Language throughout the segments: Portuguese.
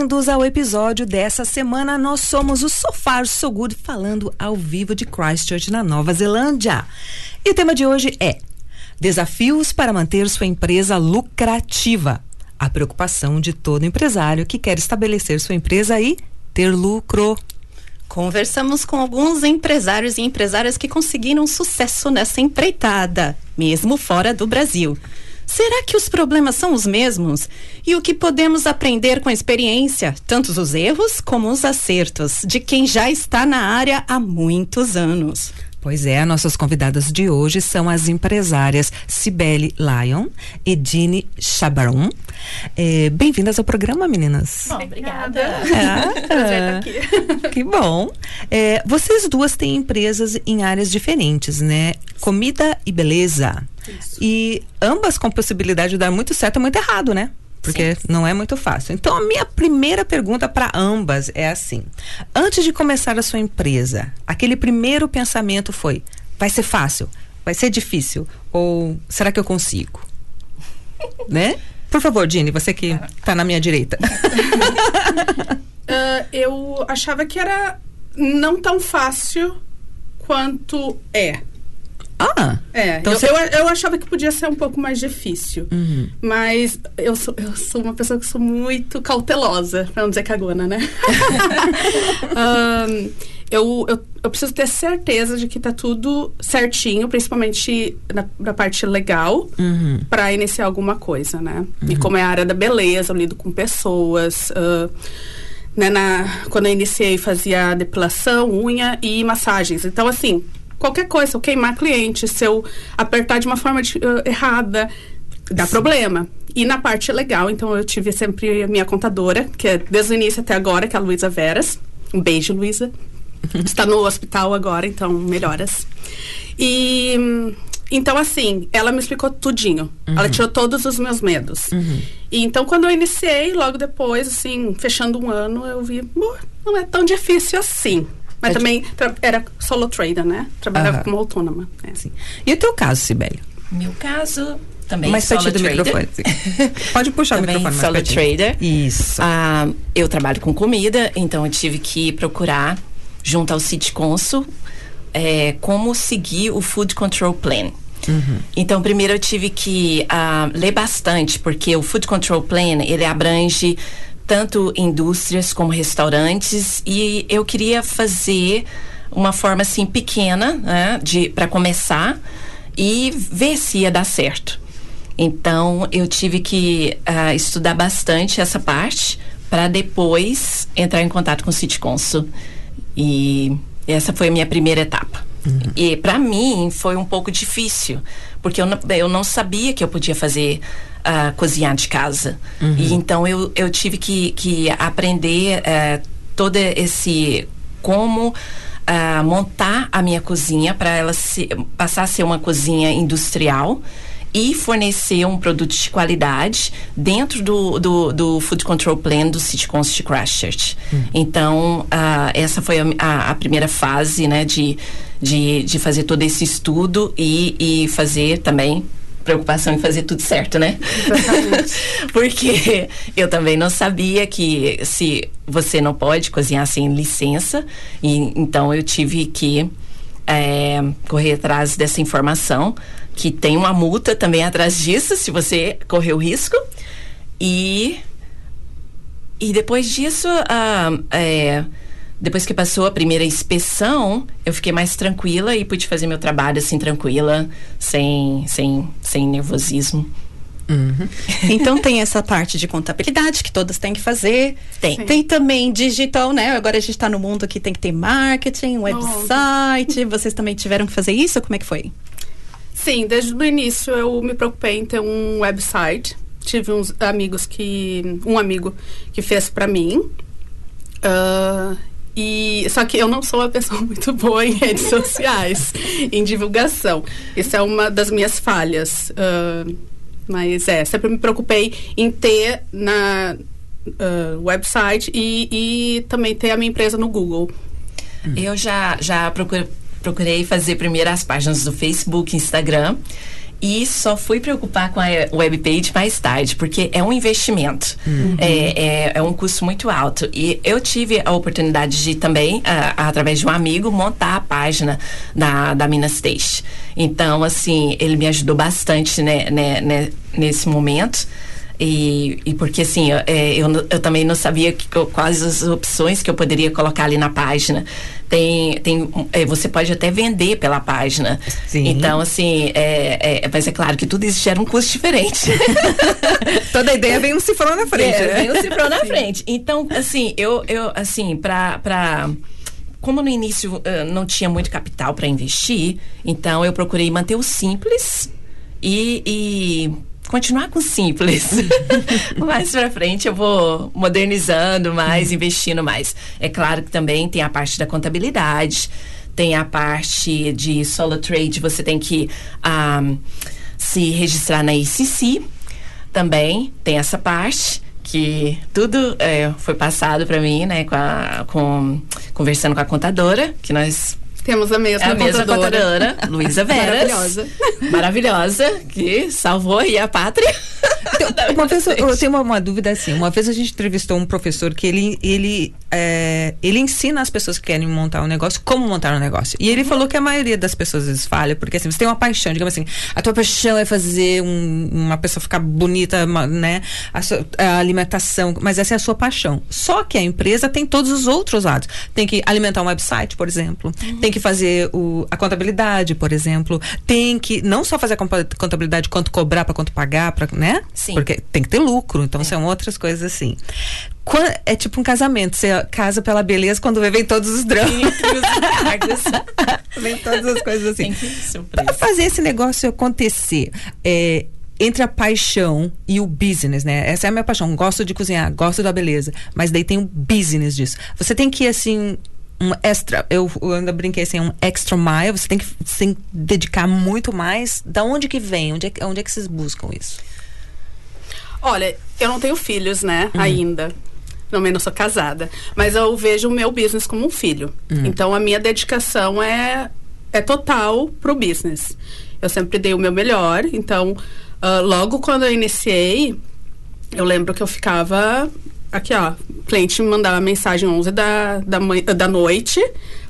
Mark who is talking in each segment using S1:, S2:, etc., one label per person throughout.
S1: Bem-vindos ao episódio dessa semana. Nós somos o Sofar So Good falando ao vivo de Christchurch, na Nova Zelândia. E o tema de hoje é Desafios para manter sua empresa lucrativa. A preocupação de todo empresário que quer estabelecer sua empresa e ter lucro.
S2: Conversamos com alguns empresários e empresárias que conseguiram sucesso nessa empreitada, mesmo fora do Brasil. Será que os problemas são os mesmos? E o que podemos aprender com a experiência, tanto os erros como os acertos, de quem já está na área há muitos anos?
S1: Pois é, nossas convidadas de hoje são as empresárias Cibele Lyon e Dini Chabaron. É, Bem-vindas ao programa, meninas.
S3: Bom, obrigada. Prazer estar aqui.
S1: Que bom. É, vocês duas têm empresas em áreas diferentes, né? Comida e beleza.
S3: Isso.
S1: E ambas com possibilidade de dar muito certo e muito errado, né? Porque não é muito fácil. Então, a minha primeira pergunta para ambas é assim: antes de começar a sua empresa, aquele primeiro pensamento foi: vai ser fácil? Vai ser difícil? Ou será que eu consigo? né? Por favor, Dini, você que está na minha direita.
S3: Ah, eu achava que era não tão fácil quanto é.
S1: Ah!
S3: É,
S1: Então
S3: eu,
S1: você-
S3: eu, eu achava que podia ser um pouco mais difícil.
S1: Uhum.
S3: Mas eu sou, eu sou uma pessoa que sou muito cautelosa, pra não dizer cagona, né? Ahn, eu, eu, eu preciso ter certeza de que tá tudo certinho, principalmente na, na parte legal,
S1: Uhum.
S3: para iniciar alguma coisa, né? E como é a área da beleza, eu lido com pessoas. ah, né, na, quando eu iniciei, fazia depilação, unha e massagens. Então, assim, qualquer coisa, se eu queimar cliente, se eu apertar de uma forma de- ah, errada, dá problema. E na parte legal, então eu tive sempre a minha contadora, que é desde o início até agora, que é a Luísa Veras. Um beijo, Luísa. Está no hospital agora, então melhoras. E então assim, ela me explicou tudinho. Ela tirou todos os meus medos. E então quando eu iniciei, logo depois, assim, fechando um ano, eu vi, "Bom, não é tão difícil assim. Mas
S1: É
S3: também era solo trader, né? Trabalhava
S1: Aham.
S3: como autônoma. né?
S1: Sim. E o teu caso, Sibeli?
S4: Meu caso, também
S1: Mais
S4: solo trader.
S1: microfone. Pode puxar
S4: também
S1: o microfone mais
S4: solo
S1: pertinho.
S4: trader.
S1: Isso.
S4: Ah, eu trabalho com comida, então eu tive que procurar, junto ao City Consul, é, como seguir o Food Control Plan. Então, primeiro eu tive que ah, ler bastante, porque o Food Control Plan, ele abrange tanto indústrias como restaurantes e eu queria fazer uma forma assim pequena, né, de para começar e ver se ia dar certo. Então, eu tive que ah, estudar bastante essa parte para depois entrar em contato com o City Consul. E essa foi a minha primeira etapa. E para mim foi um pouco difícil, porque eu não, eu não sabia que eu podia fazer ah, cozinhar de casa. E então eu, eu tive que, que aprender eh, todo esse como ah, montar a minha cozinha para ela se, passar a ser uma cozinha industrial e fornecer um produto de qualidade dentro do, do, do Food Control Plan do City Council de Christchurch. Então, ah, essa foi a, a- a primeira fase, né, de, de, de fazer todo esse estudo e, e fazer também preocupação em fazer tudo certo, né? Porque eu também não sabia que se você não pode cozinhar sem licença, e então eu tive que é, correr atrás dessa informação, que tem uma multa também atrás disso, se você correr o risco. E, e depois disso, ah, é, depois que passou a primeira inspeção, eu fiquei mais tranquila e pude fazer meu trabalho assim, tranquila, sem, sem, sem nervosismo.
S2: Então tem essa parte de contabilidade que todas têm que fazer.
S4: Tem.
S3: Sim.
S2: Tem também digital, né? Agora a gente está no mundo que tem que ter marketing, website. Vocês também tiveram que fazer isso? Como é que foi?
S3: Sim, desde o início eu me preocupei em ter um website. Tive uns amigos que. Um amigo que fez pra mim. Ah, e só que eu não sou uma pessoa muito boa em redes sociais, em divulgação. Isso é uma das minhas falhas. Uh, mas é, sempre me preocupei em ter na uh, website e, e também ter a minha empresa no Google.
S4: Eu já, já procurei, fazer primeiro as páginas do Facebook, Instagram e só fui preocupar com a webpage mais tarde, porque é um investimento, uhum. é, é, é, um custo muito alto. E eu tive a oportunidade de também, através de um amigo, montar a página da, da Minas State. Então, assim, ele me ajudou bastante né, né, né nesse momento. E, e porque assim, eu, é, eu, eu também não sabia que, quais as opções que eu poderia colocar ali na página. Tem, tem, é, você pode até vender pela página. Sim. Então, assim, é, é, mas é claro que tudo isso gera um custo diferente.
S1: Toda ideia vem um cifrão na frente. É,
S4: né? Vem um cifrão na frente. Então, assim, eu, eu assim, para pra como no início uh, não tinha muito capital para investir, então eu procurei manter o simples e, e continuar com simples. mais para frente eu vou modernizando mais, investindo mais. É claro que também tem a parte da contabilidade, tem a parte de solo trade, você tem que um, se registrar na ICC. Também tem essa parte que tudo é, foi passado para mim, né, com, a, com conversando com a contadora, que nós
S3: temos a mesma,
S4: é a mesma contadora, Luísa Veras.
S3: Maravilhosa.
S4: Maravilhosa, que salvou aí a pátria.
S1: Então, uma vez eu, tenho uma, uma, dúvida assim. Uma vez a gente entrevistou um professor que ele, ele, é, ele ensina as pessoas que querem montar um negócio como montar um negócio. E ele falou que a maioria das pessoas vezes falha, porque assim, você tem uma paixão, digamos assim, a tua paixão é fazer um, uma pessoa ficar bonita, né? A, sua, a alimentação, mas essa é a sua paixão. Só que a empresa tem todos os outros lados. Tem que alimentar um website, por exemplo. Uhum. Tem que fazer o, a contabilidade, por exemplo. Tem que não só fazer a contabilidade, quanto cobrar para quanto pagar, pra, né?
S4: Sim.
S1: Porque tem que ter lucro, então é. são outras coisas assim. É tipo um casamento, você casa pela beleza, quando vem, vem todos os dramas. vem todas as coisas assim. Para fazer esse negócio acontecer, é, entre a paixão e o business, né? Essa é a minha paixão. Gosto de cozinhar, gosto da beleza, mas daí tem o um business disso. Você tem que assim um extra, eu, eu ainda brinquei assim, um extra mile, você tem que se dedicar muito mais. Da onde que vem? Onde é, onde é que vocês buscam isso?
S3: Olha, eu não tenho filhos, né, uhum. ainda. Não, não sou casada. Mas eu vejo o meu business como um filho. Uhum. Então a minha dedicação é, é total pro business. Eu sempre dei o meu melhor. Então, uh, logo quando eu iniciei, eu lembro que eu ficava. Aqui, ó. O cliente me mandava mensagem 11 da, da, da noite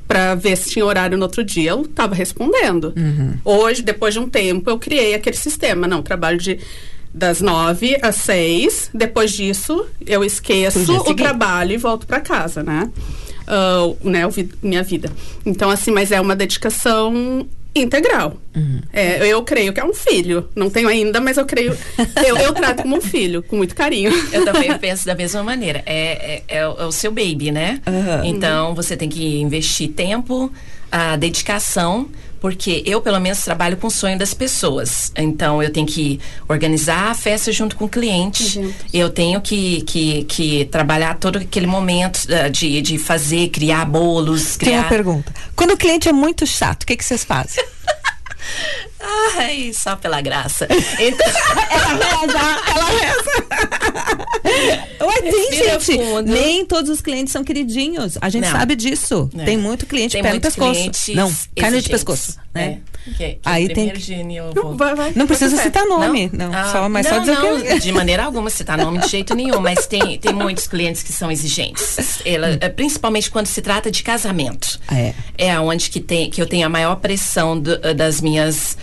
S3: para ver se tinha horário no outro dia. Eu tava respondendo. Uhum. Hoje, depois de um tempo, eu criei aquele sistema. Não, trabalho de das nove às seis. Depois disso, eu esqueço o trabalho e volto para casa, né? Uh, né, minha vida. Então, assim, mas é uma dedicação integral. Uhum. É, eu creio que é um filho. Não tenho ainda, mas eu creio. eu, eu trato como um filho, com muito carinho.
S4: Eu também penso da mesma maneira. É, é, é, o, é seu baby, né? Uhum. Então, você tem que investir tempo, a dedicação porque eu, pelo menos, trabalho com o sonho das pessoas. Então, eu tenho que organizar a festa junto com o cliente. Eu tenho que, que, que trabalhar todo aquele momento uh, de, de fazer, criar bolos. Criar...
S1: Tem uma pergunta. Quando o cliente é muito chato, o que, que vocês fazem?
S4: Ai, só pela graça. Então...
S1: ela reza, ela reza. Ué, tem, gente. Fundo. Nem todos os clientes são queridinhos. A gente Não. sabe disso. É. Tem muito cliente tem pé no pescoço. Não, carne de pescoço. Né? É. Que, que Aí tem.
S3: Não, vai, vai,
S1: não precisa citar nome. Não, não ah, só, mas só dizer
S4: não,
S1: que... É.
S4: De maneira alguma citar nome de jeito nenhum. Mas tem, tem muitos clientes que são exigentes. Ela, hum. Principalmente quando se trata de casamento.
S1: É.
S4: É onde que, tem, que eu tenho a maior pressão do, das minhas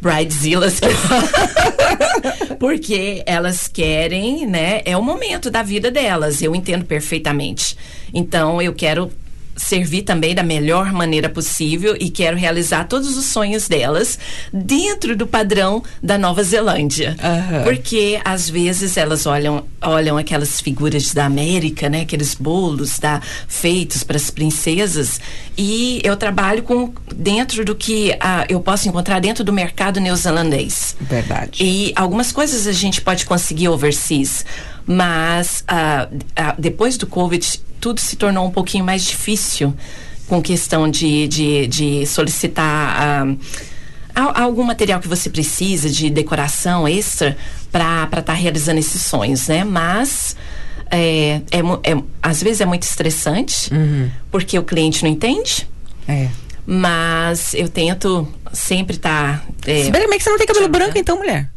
S4: bridezillas porque elas querem, né? É o momento da vida delas. Eu entendo perfeitamente. Então eu quero servir também da melhor maneira possível e quero realizar todos os sonhos delas dentro do padrão da Nova Zelândia. Uhum. Porque às vezes elas olham, olham aquelas figuras da América, né? Aqueles bolos da, feitos para as princesas e eu trabalho com dentro do que uh, eu posso encontrar dentro do mercado neozelandês.
S1: Verdade.
S4: E algumas coisas a gente pode conseguir overseas, mas uh, uh, depois do Covid tudo se tornou um pouquinho mais difícil com questão de, de, de solicitar ah, algum material que você precisa de decoração extra para estar tá realizando esses sonhos, né? Mas é, é, é, às vezes é muito estressante uhum. porque o cliente não entende.
S1: É.
S4: Mas eu tento sempre estar. Tá,
S1: é, Se bem que você não tem cabelo branco, então, mulher.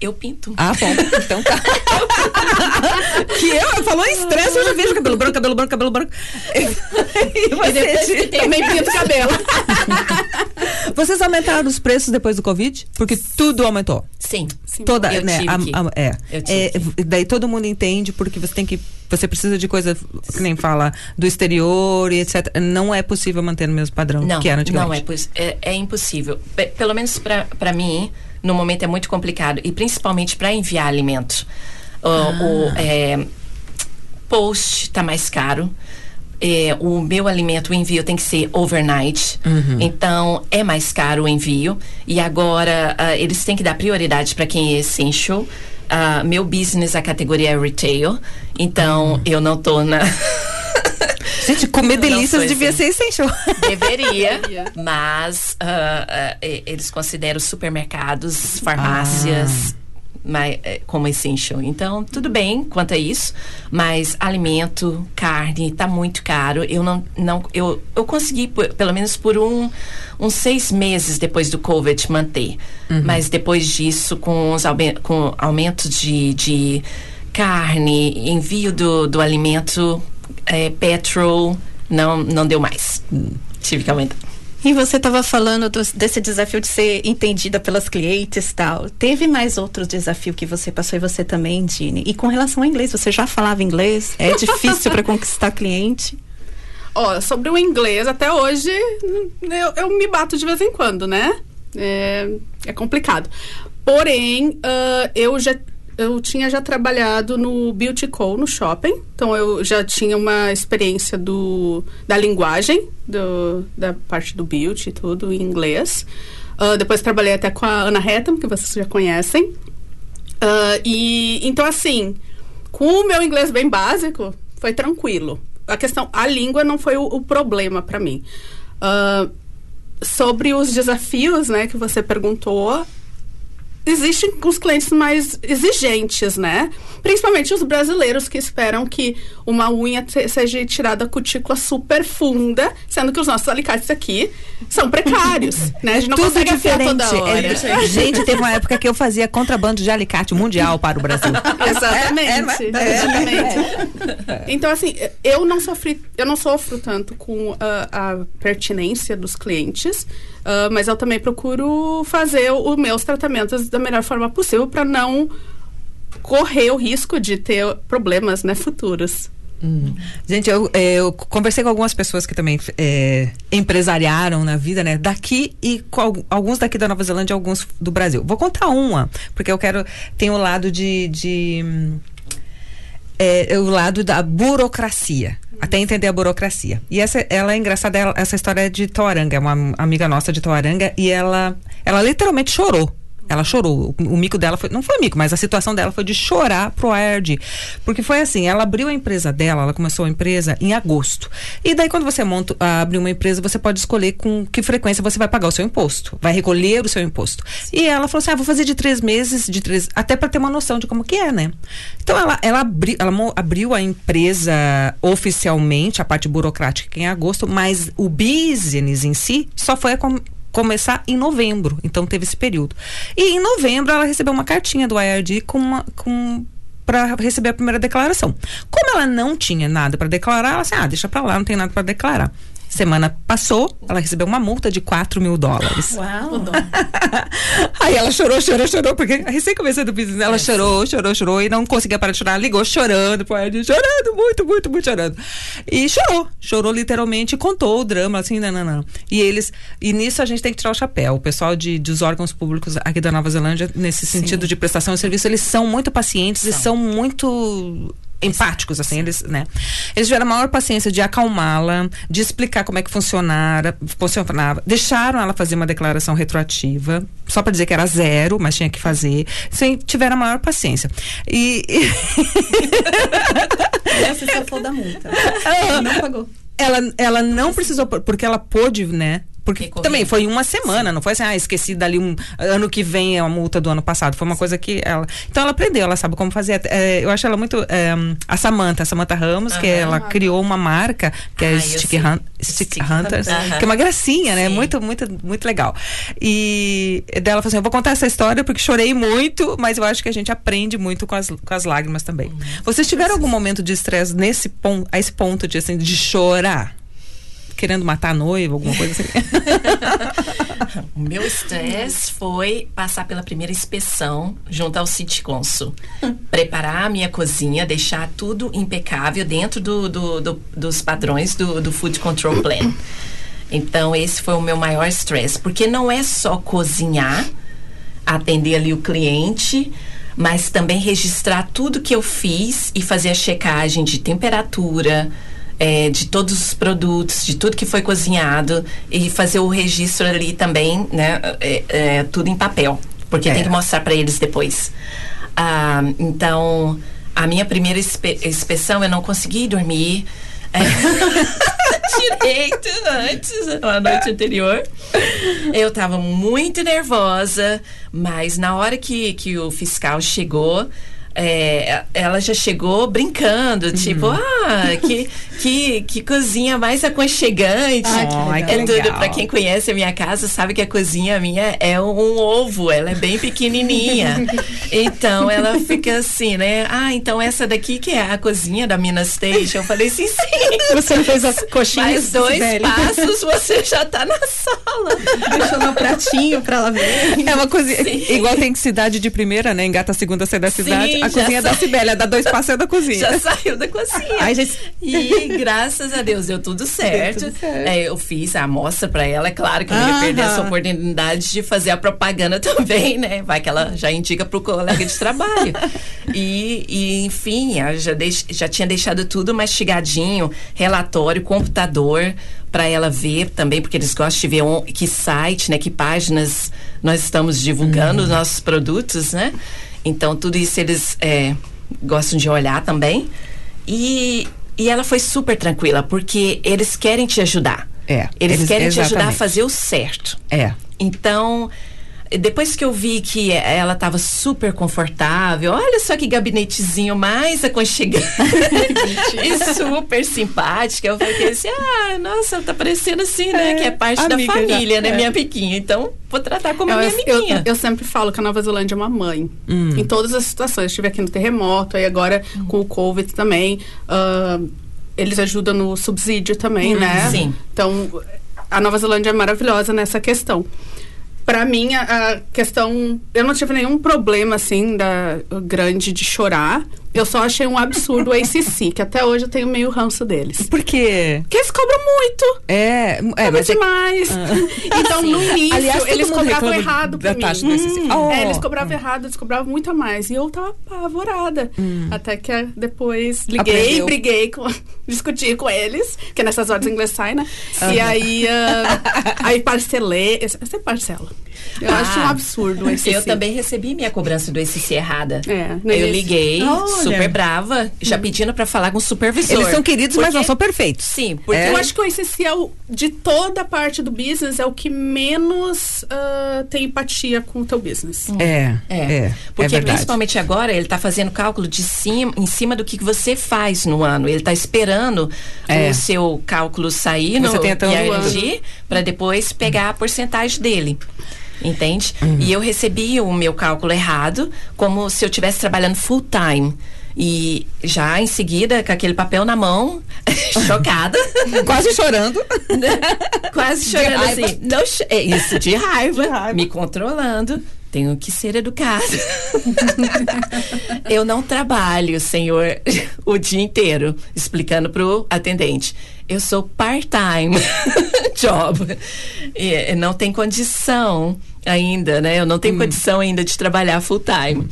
S4: Eu pinto.
S1: Ah, bom. Então tá. que eu, falou estresse, eu já vejo cabelo branco, cabelo branco, cabelo branco.
S3: e você e também pinto cabelo.
S1: Vocês aumentaram os preços depois do Covid? Porque tudo aumentou.
S4: Sim. sim.
S1: Toda, eu né, tive a, a, é, é daí todo mundo entende porque você tem que você precisa de coisa que nem fala do exterior e etc. Não é possível manter o mesmo padrão
S4: não,
S1: que era
S4: antigamente. Não é, é, é impossível. P pelo menos para mim, no momento é muito complicado e principalmente para enviar alimento. O, ah. o é, post está mais caro. É, o meu alimento, o envio tem que ser overnight. Uhum. Então, é mais caro o envio. E agora, uh, eles têm que dar prioridade para quem é essential. Uh, meu business, a categoria é retail. Então, uhum. eu não tô na.
S1: Gente, comer delícias devia assim. ser essential.
S4: Deveria, mas uh, uh, eles consideram supermercados, farmácias. Ah. Mas, é, como essential. Então, tudo bem quanto a isso, mas alimento, carne, está muito caro. Eu não, não eu, eu consegui, por, pelo menos por um, uns seis meses depois do Covid, manter. Uhum. Mas depois disso, com os com aumentos de, de carne, envio do, do alimento, é, petrol, não, não deu mais. Tive que aumentar.
S2: E você estava falando do, desse desafio de ser entendida pelas clientes tal. Teve mais outro desafio que você passou e você também, Dini? E com relação ao inglês, você já falava inglês? É difícil para conquistar cliente?
S3: Ó, sobre o inglês, até hoje eu, eu, me bato de vez em quando, né? É, é complicado. Porém, uh, eu já eu tinha já trabalhado no Beauty Co, no shopping. Então, eu já tinha uma experiência do, da linguagem, do, da parte do beauty e tudo, em inglês. Uh, depois trabalhei até com a Ana Hatham, que vocês já conhecem. Uh, e, então, assim, com o meu inglês bem básico, foi tranquilo. A questão, a língua não foi o, o problema para mim. Uh, sobre os desafios, né, que você perguntou, existem os clientes mais exigentes, né? Principalmente os brasileiros que esperam que uma unha seja tirada a cutícula super funda, sendo que os nossos alicates aqui são precários, né? A gente não
S1: Tudo
S3: consegue
S1: diferente. toda hora. É, gente, teve uma época que eu fazia contrabando de alicate mundial para o Brasil.
S3: Exatamente. É, é, exatamente. É. Então, assim, eu não sofri, eu não sofro tanto com uh, a pertinência dos clientes, uh, mas eu também procuro fazer os meus tratamentos da melhor forma possível para não correr o risco de ter problemas né, futuros.
S1: Hum. Gente, eu, é, eu, conversei com algumas pessoas que também é, empresariaram na vida, né? Daqui e alguns daqui da Nova Zelândia alguns do Brasil. Vou contar uma, porque eu quero. Tem o lado de. de é, o lado da burocracia. Até entender a burocracia. E essa, ela é engraçada, ela, essa história é de Toaranga, é uma amiga nossa de Toaranga, e ela, ela literalmente chorou ela chorou. O, o, mico dela foi. Não foi mico, mas a situação dela foi de chorar pro ARD. Porque foi assim: ela abriu a empresa dela, ela começou a empresa em agosto. E daí, quando você monta, abre uma empresa, você pode escolher com que frequência você vai pagar o seu imposto. Vai recolher o seu imposto. E ela falou assim: ah, vou fazer de três meses, de três. Até para ter uma noção de como que é, né? Então ela, ela, abri, ela abriu a empresa oficialmente, a parte burocrática em agosto, mas o business em si só foi começar em novembro. Então teve esse período. E em novembro ela recebeu uma cartinha do IRD com uma, com para receber a primeira declaração. Como ela não tinha nada para declarar, ela disse: "Ah, deixa para lá, não tem nada para declarar". Semana passou, ela recebeu uma multa de 4 mil dólares.
S2: Uau!
S1: Aí ela chorou, chorou, chorou, porque recém comecei do business, ela é, chorou, sim. chorou, chorou e não conseguia parar de chorar. Ligou chorando, chorando, muito, muito, muito chorando. E chorou, chorou literalmente contou o drama, assim, não, não, não. E eles, e nisso a gente tem que tirar o chapéu. O pessoal de, dos órgãos públicos aqui da Nova Zelândia, nesse sentido sim. de prestação de serviço, eles são muito pacientes são. e são muito empáticos, assim, eles, né? Eles tiveram a maior paciência de acalmá-la, de explicar como é que funcionara, funcionava. Deixaram ela fazer uma declaração retroativa, só para dizer que era zero, mas tinha que fazer. Sim, tiveram a maior paciência. E.
S2: Essa safou da multa. Não pagou.
S1: Ela, ela não precisou, porque ela pôde, né? Porque também foi uma semana, não foi assim, ah, esqueci dali um ano que vem é a multa do ano passado. Foi uma coisa que ela. Então ela aprendeu, ela sabe como fazer. É, eu acho ela muito. é, a Samantha, a Samantha Ramos, que
S4: Aham.
S1: ela criou uma marca, que é
S4: Ah, eu
S1: Stick. Hun- Stick
S4: Stick
S1: Hunters,
S4: Hunters.
S1: que é uma gracinha, né?
S4: Sim.
S1: Muito, muito, muito legal. E dela falou assim: eu vou contar essa história porque chorei muito, mas eu acho que a gente aprende muito com as, com as lágrimas também.
S4: Uhum.
S1: Vocês tiveram algum momento de estresse nesse ponto, a esse ponto de, assim, de chorar? Querendo matar a noiva, alguma coisa assim?
S4: O meu estresse foi passar pela primeira inspeção junto ao City Consul. Preparar a minha cozinha, deixar tudo impecável dentro do, do- do- dos padrões do, do Food Control Plan. Então, esse foi o meu maior estresse. Porque não é só cozinhar, atender ali o cliente, mas também registrar tudo que eu fiz e fazer a checagem de temperatura, eh, de todos os produtos, de tudo que foi cozinhado e fazer o registro ali também, né? eh, eh, tudo em papel, porque
S1: É.
S4: tem que mostrar para eles depois. Ah, então, a minha primeira inspe- inspeção eu não consegui dormir. eh, direito antes, a noite anterior. Eu tava muito nervosa, mas na hora que, que o fiscal chegou, é, ela já chegou brincando, tipo, ah, que, que, que cozinha mais aconchegante.
S1: Legal.
S4: é tudo, pra quem conhece a minha casa, sabe que a cozinha minha é um ovo, ela é bem pequenininha. então ela fica assim, né? Ah, então essa daqui que é a cozinha da Minas Station. Eu falei assim, sim.
S2: Você fez as coxinhas
S4: Mais dois
S2: Sibeli.
S4: passos, você já tá na sala.
S2: Deixou no pratinho pra ela ver.
S1: É uma coisa. Igual tem cidade de primeira, né? Engata a segunda, sai da cidade.
S4: Sim,
S1: a cozinha é da
S4: sai.
S1: Sibélia, dá dois passos é da cozinha.
S4: Já saiu da cozinha.
S1: Ai, gente-
S4: E graças a Deus deu tudo certo.
S1: tudo certo.
S4: É, eu fiz a amostra pra ela. É claro que eu não ia perder essa oportunidade de fazer a propaganda também, né? Vai que ela já indica pro colega de trabalho. E, e, enfim, já, deix- já tinha deixado tudo mastigadinho, relatório, computador para ela ver também, porque eles gostam de ver on- que site, né, que páginas nós estamos divulgando os nossos produtos, né? Então tudo isso eles é, gostam de olhar também. E, e ela foi super tranquila, porque eles querem te ajudar.
S1: É,
S4: Eles,
S1: eles-
S4: querem te ajudar a
S1: exatamente.
S4: fazer o certo.
S1: É.
S4: Então, depois que eu vi que ela estava super confortável, olha só que gabinetezinho mais aconchegante e super simpática, eu falei assim, ah, nossa, tá parecendo assim, né,
S1: É,
S4: que é parte da
S1: já,
S4: família, né,
S1: é.
S4: minha amiguinha. Então, vou tratar como
S3: Eu,
S4: minha
S3: eu,
S4: amiguinha.
S3: eu sempre falo que a Nova Zelândia é uma mãe. Em todas as situações. Eu estive aqui no terremoto, aí agora com o Covid também. ah, eles ajudam no subsídio também, né?
S4: sim.
S3: Então, a Nova Zelândia é maravilhosa nessa questão. Pra mim, a, a questão. Eu não tive nenhum problema, assim, da, grande de chorar. Eu só achei um absurdo o ACC, que até hoje eu tenho meio ranço deles.
S1: Por quê?
S3: Porque eles cobram muito.
S1: É, é
S3: Cobram
S1: mas é,
S3: demais. Então, no início,
S1: Aliás,
S3: eles cobravam errado pra
S1: taxa
S3: mim.
S1: do SSC. Oh.
S3: É, eles cobravam errado, eles cobravam muito a mais. E eu tava apavorada. Até que ah, depois liguei,
S1: Aprendeu.
S3: briguei, com, discuti com eles, que nessas horas inglês sai, né? E aí, ah, aí parcelei. Você parcela. Eu acho um
S4: Ah,
S3: absurdo esse
S4: Eu também recebi minha cobrança do SC errada.
S3: É,
S4: eu liguei,
S1: Olha.
S4: Super brava, já pedindo pra falar com o supervisor.
S1: eles são queridos, mas
S4: Porque-
S1: não são perfeitos.
S4: Sim, porque
S1: É.
S3: Eu acho que o é o, de toda a parte do business, é o que menos ah, tem empatia com o teu business.
S1: É,
S4: É,
S1: é,
S4: porque
S1: é
S4: principalmente agora ele está fazendo cálculo de cima, em cima do que você faz no ano. Ele está esperando
S1: É.
S4: o seu cálculo sair
S1: Você
S4: no
S1: um
S4: IRG para depois pegar a porcentagem dele. Entende?
S1: Uhum.
S4: E eu recebi o meu cálculo errado, como se eu estivesse trabalhando full time. E já em seguida, com aquele papel na mão, chocada.
S1: Quase chorando.
S4: Quase chorando
S1: raiva.
S4: assim. Não, é isso, de raiva, Me controlando. Tenho que ser educada. eu não trabalho, senhor, o dia inteiro, explicando pro atendente. Eu sou part-time job. E, não tem condição ainda, né? Eu não tenho condição ainda de trabalhar full-time.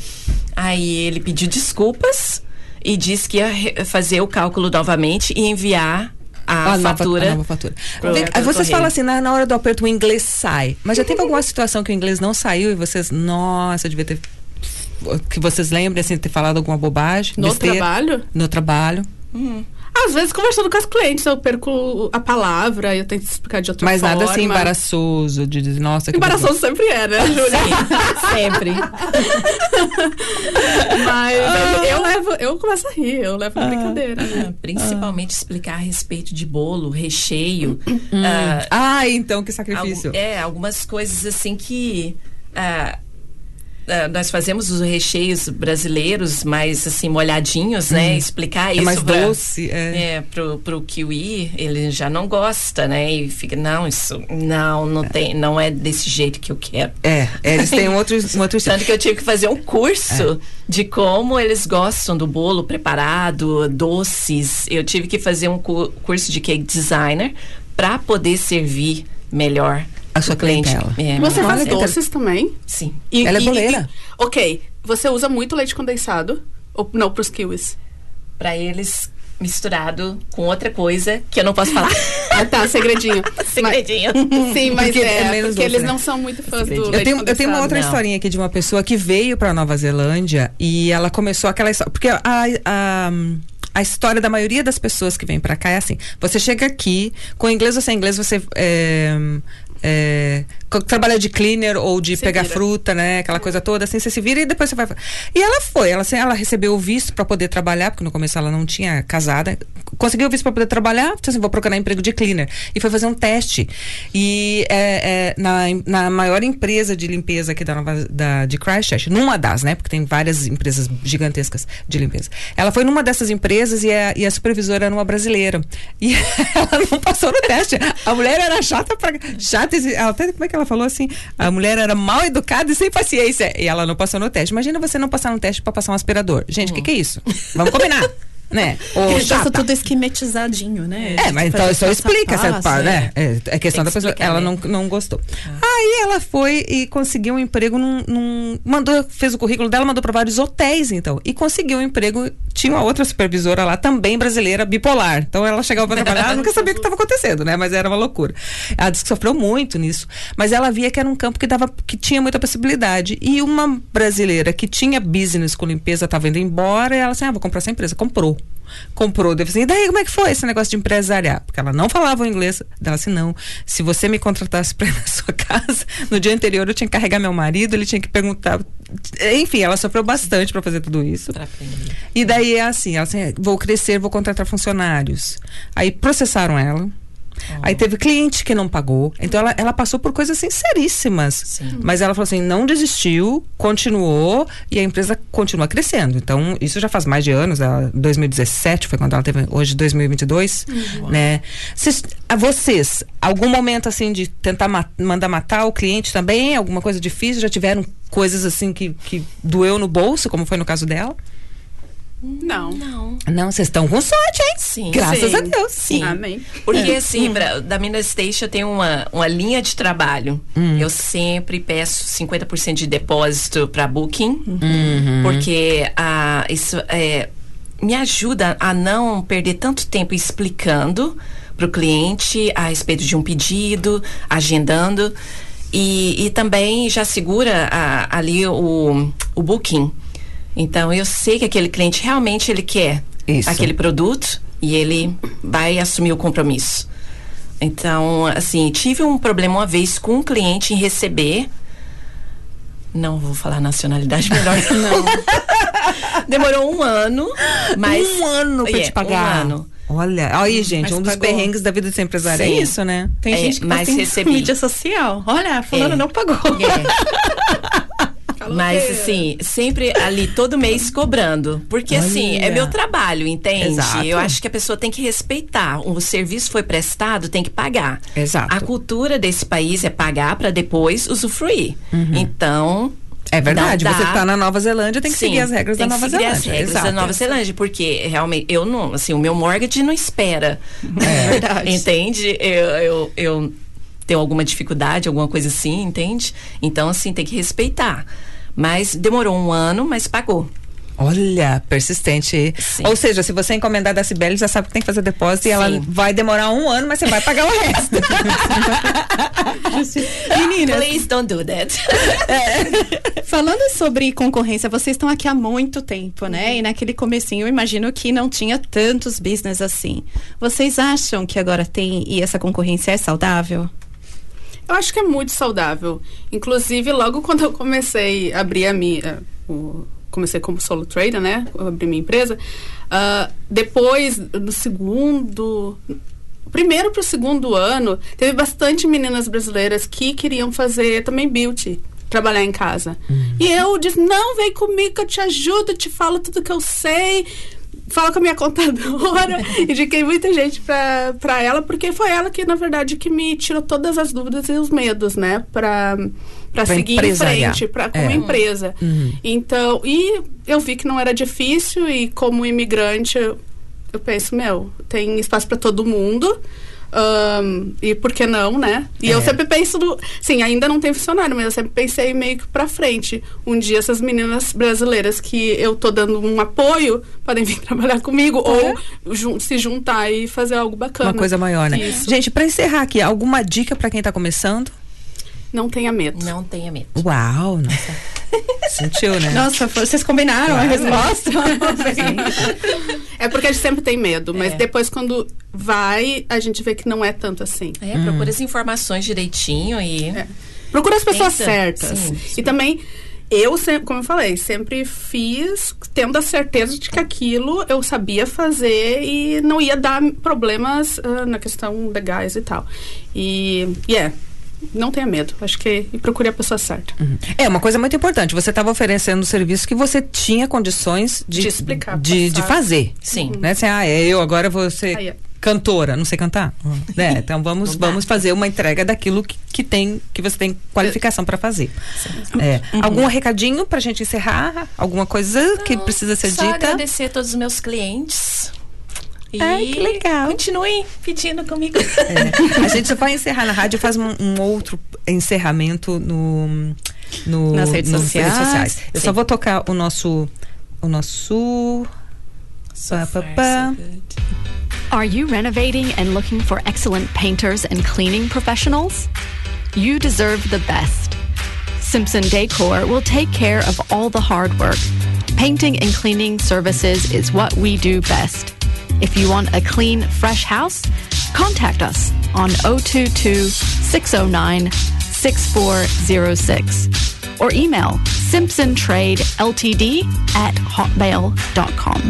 S4: Aí ele pediu desculpas. e disse que ia fazer o cálculo novamente e enviar a,
S1: A nova-
S4: fatura.
S1: a nova fatura. Vem- vocês falam assim, na, na hora do aperto o inglês sai. Mas já teve alguma situação que o inglês não saiu e vocês, nossa, eu devia ter. Que vocês lembrem, assim, ter falado alguma bobagem?
S3: No
S1: besteira?
S3: trabalho?
S1: No trabalho.
S3: Às vezes, conversando com as clientes, eu perco a palavra, eu tento explicar de outra
S1: Mas
S3: forma.
S1: nada assim embaraçoso, de dizer, nossa, que
S3: Embaraçoso sempre é, né, Júlia?
S4: Sim, sempre.
S3: Mas eu levo, eu começo a rir, eu levo na brincadeira. né?
S4: Principalmente explicar a respeito de bolo, recheio.
S1: Hum.
S4: ah,
S1: Ah, então que sacrifício.
S4: É, algumas coisas assim que. ah, ah, nós fazemos os recheios brasileiros mais assim molhadinhos, né? Explicar
S1: É
S4: isso
S1: mais
S4: pra-
S1: doce, é.
S4: é, pro, pro kiwi, ele já não gosta, né? E fica, não, isso não, não tem, não é desse jeito que eu quero.
S1: É, é, eles têm um outro, um outro.
S4: Tanto que eu tive que fazer um curso de como eles gostam do bolo preparado, doces. Eu tive que fazer um cu- curso de cake designer para poder servir melhor
S1: A sua
S4: cliente.
S1: clientela.
S4: É,
S3: Você faz doces também?
S4: Sim.
S3: E-
S1: Ela é boleira.
S3: e- ok, você usa muito leite condensado? Ou não, pros kiwis?
S4: Para eles misturado com outra coisa que eu não posso falar.
S3: Ah, tá, segredinho.
S4: Segredinho.
S3: Mas, sim, mas
S1: Porque é
S3: é, porque
S1: doce,
S3: eles
S1: né?
S3: não são muito fãs do leite
S1: Eu tenho, eu tenho uma outra
S4: Não.
S1: historinha aqui de uma pessoa que veio para Nova Zelândia e ela começou aquela história. Porque a, a, a história da maioria das pessoas que vêm para cá é assim: você chega aqui, com inglês ou sem inglês, você. É, é, co- trabalha de cleaner ou de
S3: Se
S1: pegar
S3: vira.
S1: fruta, né? Aquela coisa toda, assim, você se vira e depois você vai. E ela foi, ela, assim, ela recebeu o visto para poder trabalhar, porque no começo ela não tinha casada. Conseguiu o visto para poder trabalhar, disse assim, vou procurar emprego de cleaner. E foi fazer um teste. E é, é, na, na maior empresa de limpeza aqui da, Nova, da de Christchurch, numa das, né? Porque tem várias empresas gigantescas de limpeza. Ela foi numa dessas empresas e a, e a supervisora era uma brasileira. E ela não passou no teste. A mulher era chata pra. Chata, e- ela até, como é que ela falou assim? A mulher era mal educada e sem paciência. E ela não passou no teste. Imagina você não passar no teste pra passar um aspirador. Gente, o que, que é isso? Vamos combinar. Né?
S2: Gosta
S1: chata.
S2: tudo esquematizadinho, né?
S1: É, mas então
S2: a
S1: explica essa parte,
S2: é.
S1: né? É, é questão
S4: Tem
S1: da pessoa.
S4: explicar,
S1: Ela
S4: né?
S1: não, não gostou. Aí ela foi e conseguiu um emprego num, num- Mandou, fez o currículo dela, mandou para vários hotéis, então. E conseguiu um emprego. Tinha uma outra supervisora lá, também brasileira, bipolar. Então ela chegava para trabalhar, ela nunca sabia o que estava acontecendo, né? Mas era uma loucura. Ela disse que sofreu muito nisso. Mas ela via que era um campo que, dava, que tinha muita possibilidade. E uma brasileira que tinha business com limpeza estava indo embora, e ela assim: ah, vou comprar essa empresa. Comprou comprou. Deve assim, e daí como é que foi esse negócio de empresariar? Porque ela não falava o inglês. Ela assim, não, se você me contratasse pra ir na sua casa, no dia anterior eu tinha que carregar meu marido, ele tinha que perguntar. Enfim, ela sofreu bastante pra fazer tudo isso. E daí é assim, ela assim, vou crescer, vou contratar funcionários. Aí processaram ela. Aí teve cliente que não pagou. Então ela, ela passou por coisas seríssimas.
S4: Sim.
S1: Mas ela falou assim, não desistiu, continuou e a empresa continua crescendo. Então, isso já faz mais de anos, ela- 2017 foi quando ela teve, hoje 2022, né? Vocês, a vocês, algum momento assim de tentar ma- mandar matar o cliente também, alguma coisa difícil, já tiveram coisas assim que, que doeu no bolso, como foi no caso dela?
S3: Não.
S4: Não.
S1: Não, vocês estão com sorte, hein?
S4: Sim.
S1: Graças
S3: Sim.
S1: a Deus.
S4: Sim.
S3: Amém.
S4: Porque assim, pra, da Mina Station eu tenho uma, uma linha de trabalho. Eu sempre peço 50% de depósito para Booking, porque ah, isso é, me ajuda a não perder tanto tempo explicando para o cliente a respeito de um pedido, agendando. E, e também já segura a- ali o, o booking. Então eu sei que aquele cliente realmente ele quer
S1: Isso.
S4: aquele produto e ele vai assumir o compromisso. Então, assim, tive um problema uma vez com um cliente em receber. Não vou falar nacionalidade melhor. Não. Demorou um ano, mas.
S1: um ano pra
S4: É,
S1: te pagar.
S4: Um ano.
S1: Olha, aí, gente,
S2: Mas
S1: um dos
S2: pagou.
S1: perrengues da vida ser empresário é
S4: Sim.
S1: isso, né?
S2: Tem
S4: É,
S2: gente que
S4: mas
S2: posta em
S4: recebi.
S2: mídia social. Olha, fulano
S4: É.
S2: não pagou.
S4: Mas assim, sempre ali todo mês cobrando. Porque assim, é
S1: Olha.
S4: meu trabalho, entende?
S1: Exato.
S4: Eu acho que a pessoa tem que respeitar. O serviço foi prestado, tem que pagar.
S1: Exato.
S4: A cultura desse país é pagar para depois usufruir. Então.
S1: É verdade,
S4: dá-
S1: você tá na Nova Zelândia, tem que
S4: Sim,
S1: seguir as regras
S4: tem
S1: da
S4: que
S1: Nova
S4: seguir
S1: Zelândia.
S4: as regras
S1: Exato.
S4: da Nova Zelândia, porque realmente eu não, assim, o meu mortgage não espera.
S2: É verdade.
S4: entende? Eu, eu, eu tenho alguma dificuldade, alguma coisa assim, entende? Então, assim, tem que respeitar. Mas demorou um ano, mas pagou.
S1: Olha, persistente.
S4: Sim.
S1: Ou seja, se você encomendar da Cibele, já sabe que tem que fazer depósito e ela
S4: Sim.
S1: vai demorar um ano, mas você vai pagar o resto.
S2: Meninas,
S4: Please don't do that.
S2: falando sobre concorrência, vocês estão aqui há muito tempo, né? E naquele comecinho eu imagino que não tinha tantos business assim. Vocês acham que agora tem e essa concorrência é saudável?
S3: Eu acho que é muito saudável. Inclusive, logo quando eu comecei a abrir a minha. o- comecei como solo trader, né? Eu abri minha empresa. ah, depois, no segundo. Primeiro para o segundo ano, teve bastante meninas brasileiras que queriam fazer também beauty, trabalhar em casa. E eu disse: não, vem comigo que eu te ajudo, te falo tudo que eu sei. Fala com a minha contadora, indiquei muita gente pra, pra ela, porque foi ela que, na verdade, que me tirou todas as dúvidas e os medos, né? Pra, pra,
S1: Pra
S3: seguir em frente, pra, como
S1: É.
S3: empresa. Então, e eu vi que não era difícil, e como imigrante, eu, eu penso, meu, tem espaço pra todo mundo. Ahn, e por que não, né? E eu
S1: É.
S3: sempre penso do. Sim, ainda não tem funcionário, mas eu sempre pensei meio que pra frente. Um dia essas meninas brasileiras que eu tô dando um apoio podem vir trabalhar comigo ou jun- se juntar e fazer algo bacana.
S1: Uma coisa maior, né?
S3: Isso.
S1: Gente, pra encerrar aqui, alguma dica pra quem tá começando?
S3: Não tenha medo.
S4: Não tenha medo.
S1: Uau, nossa. Sentiu, né?
S2: Nossa, vocês combinaram a resposta?
S3: É porque a gente sempre tem medo, mas
S4: É.
S3: depois quando vai, a gente vê que não é tanto assim.
S4: É, procura as informações direitinho e.
S3: É. Procura as pessoas
S4: Tenta.
S3: certas.
S4: Sim,
S3: E
S4: sim.
S3: também, eu, sempre, como eu falei, sempre fiz tendo a certeza de que aquilo eu sabia fazer e não ia dar problemas ah, na questão legais e tal. E, e é, não tenha medo. Acho que e procure a pessoa certa.
S1: É, uma coisa muito importante. Você estava oferecendo um serviço que você tinha condições de,
S3: De explicar,
S1: de, de fazer.
S4: Sim.
S1: Né? Assim, ah, é, eu agora vou ser cantora, não sei cantar. É, então vamos,
S4: Não
S1: vamos fazer uma entrega daquilo que, que tem, que você tem qualificação para fazer. É.
S4: Uhum.
S1: Algum recadinho pra gente encerrar? Alguma coisa que precisa ser
S4: Só
S1: dita?
S4: agradecer a todos os meus clientes. E
S1: Ai, que legal.
S4: Continuem pedindo comigo.
S1: É. A gente vai encerrar na rádio e faz um, um outro encerramento no, no-
S2: Nas redes sociais.
S1: Eu
S4: Sim.
S1: só vou tocar o nosso. O nosso.
S4: So
S1: Pá, pá,
S4: far,
S1: pá.
S4: so good.
S5: Are you renovating and looking for excellent painters and cleaning professionals? You deserve the best. Simpson Decor will take care of all the hard work. Painting and cleaning services is what we do best. If you want a clean, fresh house, contact us on 022 609 6406 or email simpsontradeltd at hotmail.com.